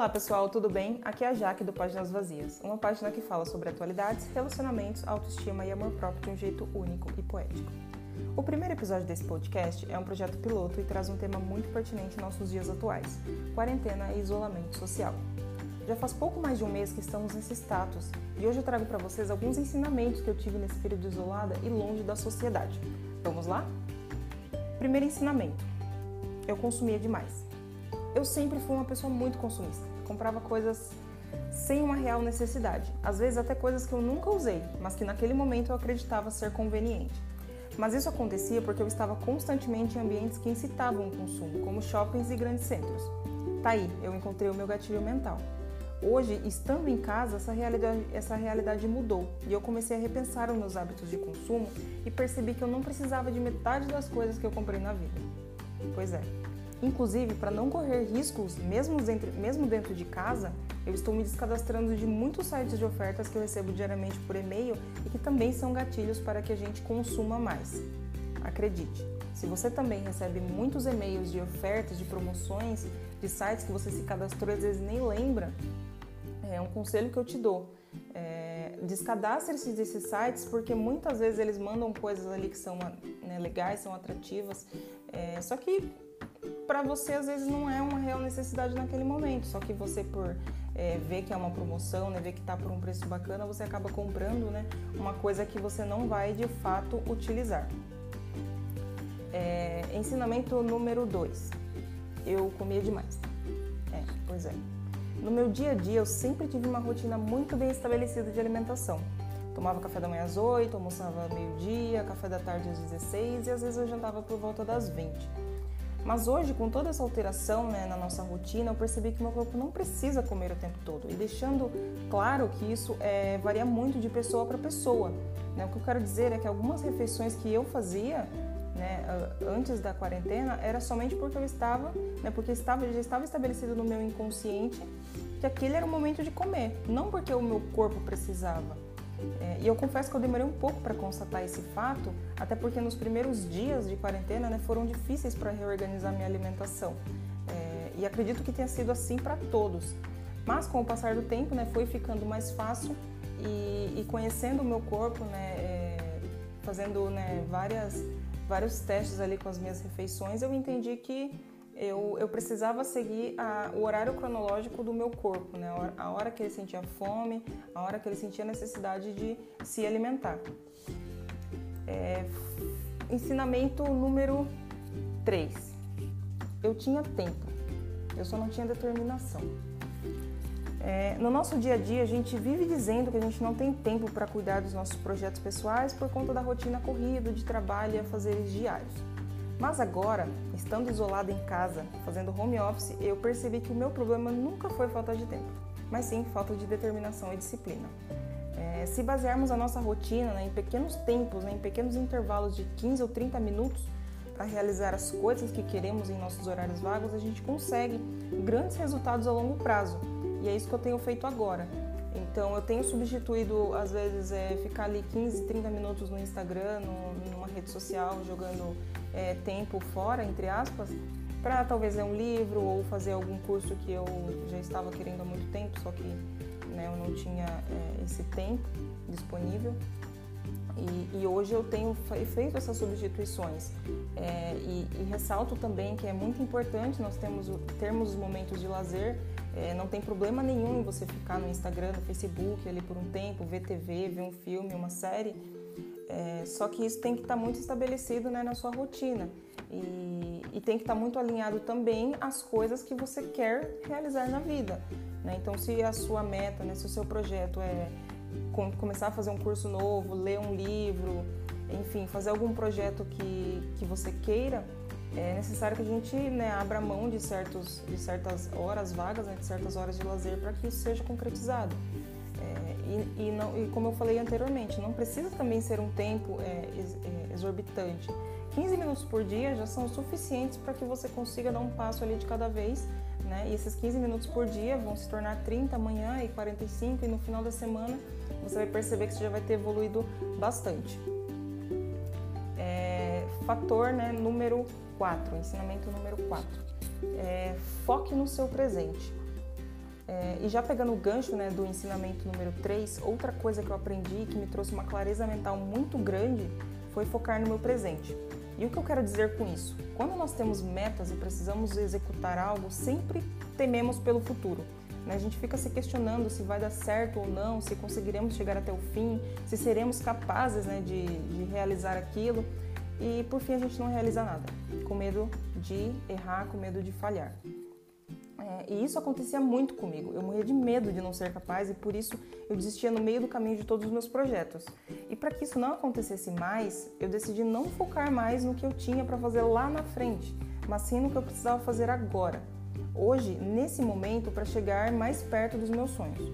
Olá pessoal, tudo bem? Aqui é a Jaque do Páginas Vazias, uma página que fala sobre atualidades, relacionamentos, autoestima e amor próprio de um jeito único e poético. O primeiro episódio desse podcast é um projeto piloto e traz um tema muito pertinente em nossos dias atuais: quarentena e isolamento social. Já faz pouco mais de um mês que estamos nesse status e hoje eu trago para vocês alguns ensinamentos que eu tive nesse período isolada e longe da sociedade. Vamos lá? Primeiro ensinamento: eu consumia demais. Eu sempre fui uma pessoa muito consumista. Comprava coisas sem uma real necessidade, às vezes até coisas que eu nunca usei, mas que naquele momento eu acreditava ser conveniente. Mas isso acontecia porque eu estava constantemente em ambientes que incitavam o consumo, como shoppings e grandes centros. Tá aí, eu encontrei o meu gatilho mental. Hoje, estando em casa, essa realidade, essa realidade mudou e eu comecei a repensar os meus hábitos de consumo e percebi que eu não precisava de metade das coisas que eu comprei na vida. Pois é, Inclusive, para não correr riscos, mesmo dentro, mesmo dentro de casa, eu estou me descadastrando de muitos sites de ofertas que eu recebo diariamente por e-mail e que também são gatilhos para que a gente consuma mais. Acredite, se você também recebe muitos e-mails de ofertas, de promoções, de sites que você se cadastrou e às vezes nem lembra, é um conselho que eu te dou. É, descadastre-se desses sites porque muitas vezes eles mandam coisas ali que são né, legais, são atrativas, é, só que para você às vezes não é uma real necessidade naquele momento, só que você por é, ver que é uma promoção, né, ver que está por um preço bacana, você acaba comprando né, uma coisa que você não vai de fato utilizar. É, ensinamento número 2. Eu comia demais. É, pois é. No meu dia a dia eu sempre tive uma rotina muito bem estabelecida de alimentação. Tomava café da manhã às 8, almoçava meio-dia, café da tarde às 16 e às vezes eu jantava por volta das 20. Mas hoje, com toda essa alteração né, na nossa rotina, eu percebi que meu corpo não precisa comer o tempo todo. E deixando claro que isso é, varia muito de pessoa para pessoa. Né? O que eu quero dizer é que algumas refeições que eu fazia né, antes da quarentena era somente porque eu estava, né, porque estava, já estava estabelecido no meu inconsciente que aquele era o momento de comer, não porque o meu corpo precisava. É, e eu confesso que eu demorei um pouco para constatar esse fato, até porque nos primeiros dias de quarentena né, foram difíceis para reorganizar minha alimentação. É, e acredito que tenha sido assim para todos. Mas com o passar do tempo né, foi ficando mais fácil e, e conhecendo o meu corpo, né, é, fazendo né, várias, vários testes ali com as minhas refeições, eu entendi que eu, eu precisava seguir a, o horário cronológico do meu corpo, né? A hora, que ele sentia fome, a hora que ele sentia necessidade de se alimentar. É, ensinamento número 3. Eu tinha tempo, eu só não tinha determinação. É, no nosso dia a dia, a gente vive dizendo que a gente não tem tempo para cuidar dos nossos projetos pessoais por conta da rotina corrida de trabalho e afazeres diários. Mas agora, estando isolada em casa, fazendo home office, eu percebi que o meu problema nunca foi falta de tempo, mas sim falta de determinação e disciplina. É, se basearmos a nossa rotina né, em pequenos tempos, né, em pequenos intervalos de 15 ou 30 minutos, para realizar as coisas que queremos em nossos horários vagos, a gente consegue grandes resultados a longo prazo. E é isso que eu tenho feito agora. Então eu tenho substituído, às vezes, é, ficar ali 15, 30 minutos no Instagram, no, numa rede social, jogando é, tempo fora, entre aspas, para talvez ler um livro ou fazer algum curso que eu já estava querendo há muito tempo, só que né, eu não tinha é, esse tempo disponível. E, e, hoje eu tenho feito essas substituições é, e, e, ressalto também que é muito importante nós temos, termos os momentos de lazer. É, não tem problema nenhum em você ficar no Instagram, no Facebook ali por um tempo, ver TV, ver um filme, uma série é, só que isso tem que estar tá muito estabelecido né, na sua rotina e, e, tem que estar tá muito alinhado também às coisas que você quer realizar na vida. Né? Então, se a sua meta, né, se o seu projeto é começar a fazer um curso novo, ler um livro, enfim, fazer algum projeto que, que você queira, é necessário que a gente né, abra mão de, certos, de certas horas vagas, né, de certas horas de lazer para que isso seja concretizado. É, e, e, não, e, como eu falei anteriormente, não precisa também ser um tempo é, é exorbitante. 15 minutos por dia já são suficientes para que você consiga dar um passo ali de cada vez. Né? E esses 15 minutos por dia vão se tornar 30 amanhã e 45 e no final da semana você vai perceber que você já vai ter evoluído bastante. É, fator né, número 4, ensinamento número 4. É, foque no seu presente. É, e já pegando o gancho né, do ensinamento número 3, outra coisa que eu aprendi que me trouxe uma clareza mental muito grande foi focar no meu presente. E o que eu quero dizer com isso? Quando nós temos metas e precisamos executar algo, sempre tememos pelo futuro. Né? A gente fica se questionando se vai dar certo ou não, se conseguiremos chegar até o fim, se seremos capazes né, de, de realizar aquilo. E por fim a gente não realiza nada, com medo de errar, com medo de falhar. É, e isso acontecia muito comigo. Eu morria de medo de não ser capaz e por isso eu desistia no meio do caminho de todos os meus projetos. E para que isso não acontecesse mais, eu decidi não focar mais no que eu tinha para fazer lá na frente, mas sim no que eu precisava fazer agora, hoje, nesse momento, para chegar mais perto dos meus sonhos.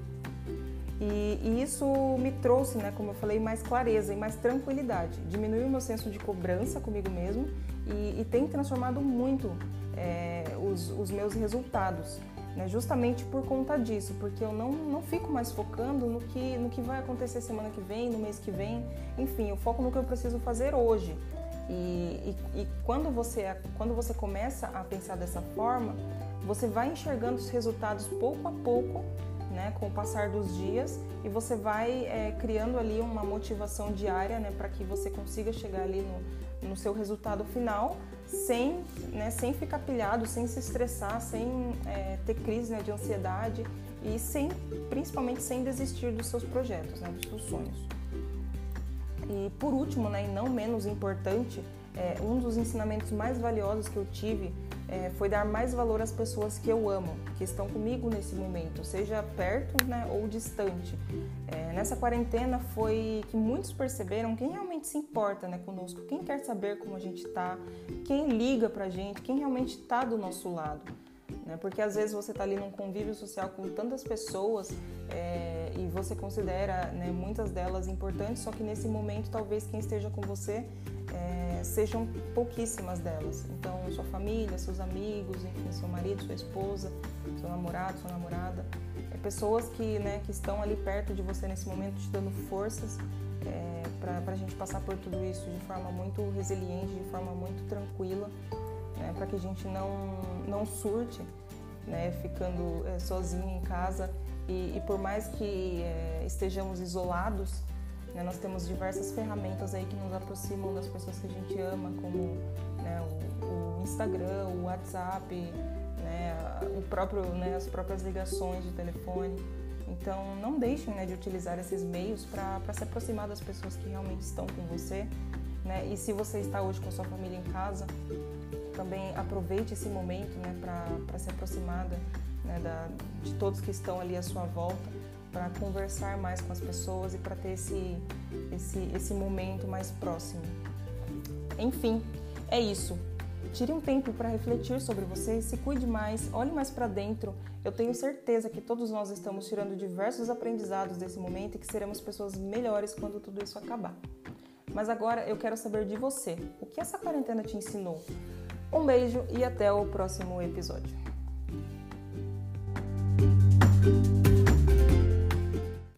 E, e, isso me trouxe, né, como eu falei, mais clareza e mais tranquilidade. Diminuiu o meu senso de cobrança comigo mesmo e, e tem transformado muito é, os, os, meus resultados, né, justamente por conta disso, porque eu não, não fico mais focando no que, no que vai acontecer semana que vem, no mês que vem, enfim, eu foco no que eu preciso fazer hoje. E, e, quando, você, quando você começa a pensar dessa forma, você vai enxergando os resultados pouco a pouco né, com o passar dos dias e você vai é, criando ali uma motivação diária né, para que você consiga chegar ali no, no seu resultado final sem, né, sem ficar pilhado, sem se estressar, sem é, ter crise né, de ansiedade e sem, principalmente sem desistir dos seus projetos, né, dos seus sonhos. E por último, né, e não menos importante, é, um dos ensinamentos mais valiosos que eu tive é, foi dar mais valor às pessoas que eu amo, que estão comigo nesse momento, seja perto né, ou distante. É, nessa quarentena foi que muitos perceberam quem realmente se importa né, conosco, quem quer saber como a gente está, quem liga pra gente, quem realmente está do nosso lado. Né? Porque às vezes você está ali num convívio social com tantas pessoas é, e você considera né, muitas delas importantes, só que nesse momento talvez quem esteja com você é, sejam pouquíssimas delas. Então, sua família, seus amigos, enfim, seu marido, sua esposa, seu namorado, sua namorada, é, pessoas que, né, que estão ali perto de você nesse momento, te dando forças é, para a gente passar por tudo isso de forma muito resiliente, de forma muito tranquila, né, para que a gente não, não surte, né, ficando é, sozinho em casa. E, e por mais que é, estejamos isolados, né? Nós temos diversas ferramentas aí que nos aproximam das pessoas que a gente ama, como né, o, o, Instagram, o WhatsApp, né, o próprio, né, as próprias ligações de telefone. Então, não deixem né, de utilizar esses meios para se aproximar das pessoas que realmente estão com você. Né? E se você está hoje com sua família em casa, também aproveite esse momento para se aproximar da, de todos que estão ali à sua volta para conversar mais com as pessoas e para ter esse, esse, esse momento mais próximo. Enfim, é isso. Tire um tempo para refletir sobre você, se cuide mais, olhe mais para dentro. Eu tenho certeza que todos nós estamos tirando diversos aprendizados desse momento e que seremos pessoas melhores quando tudo isso acabar. Mas agora eu quero saber de você. O que essa quarentena te ensinou? Um beijo e até o próximo episódio.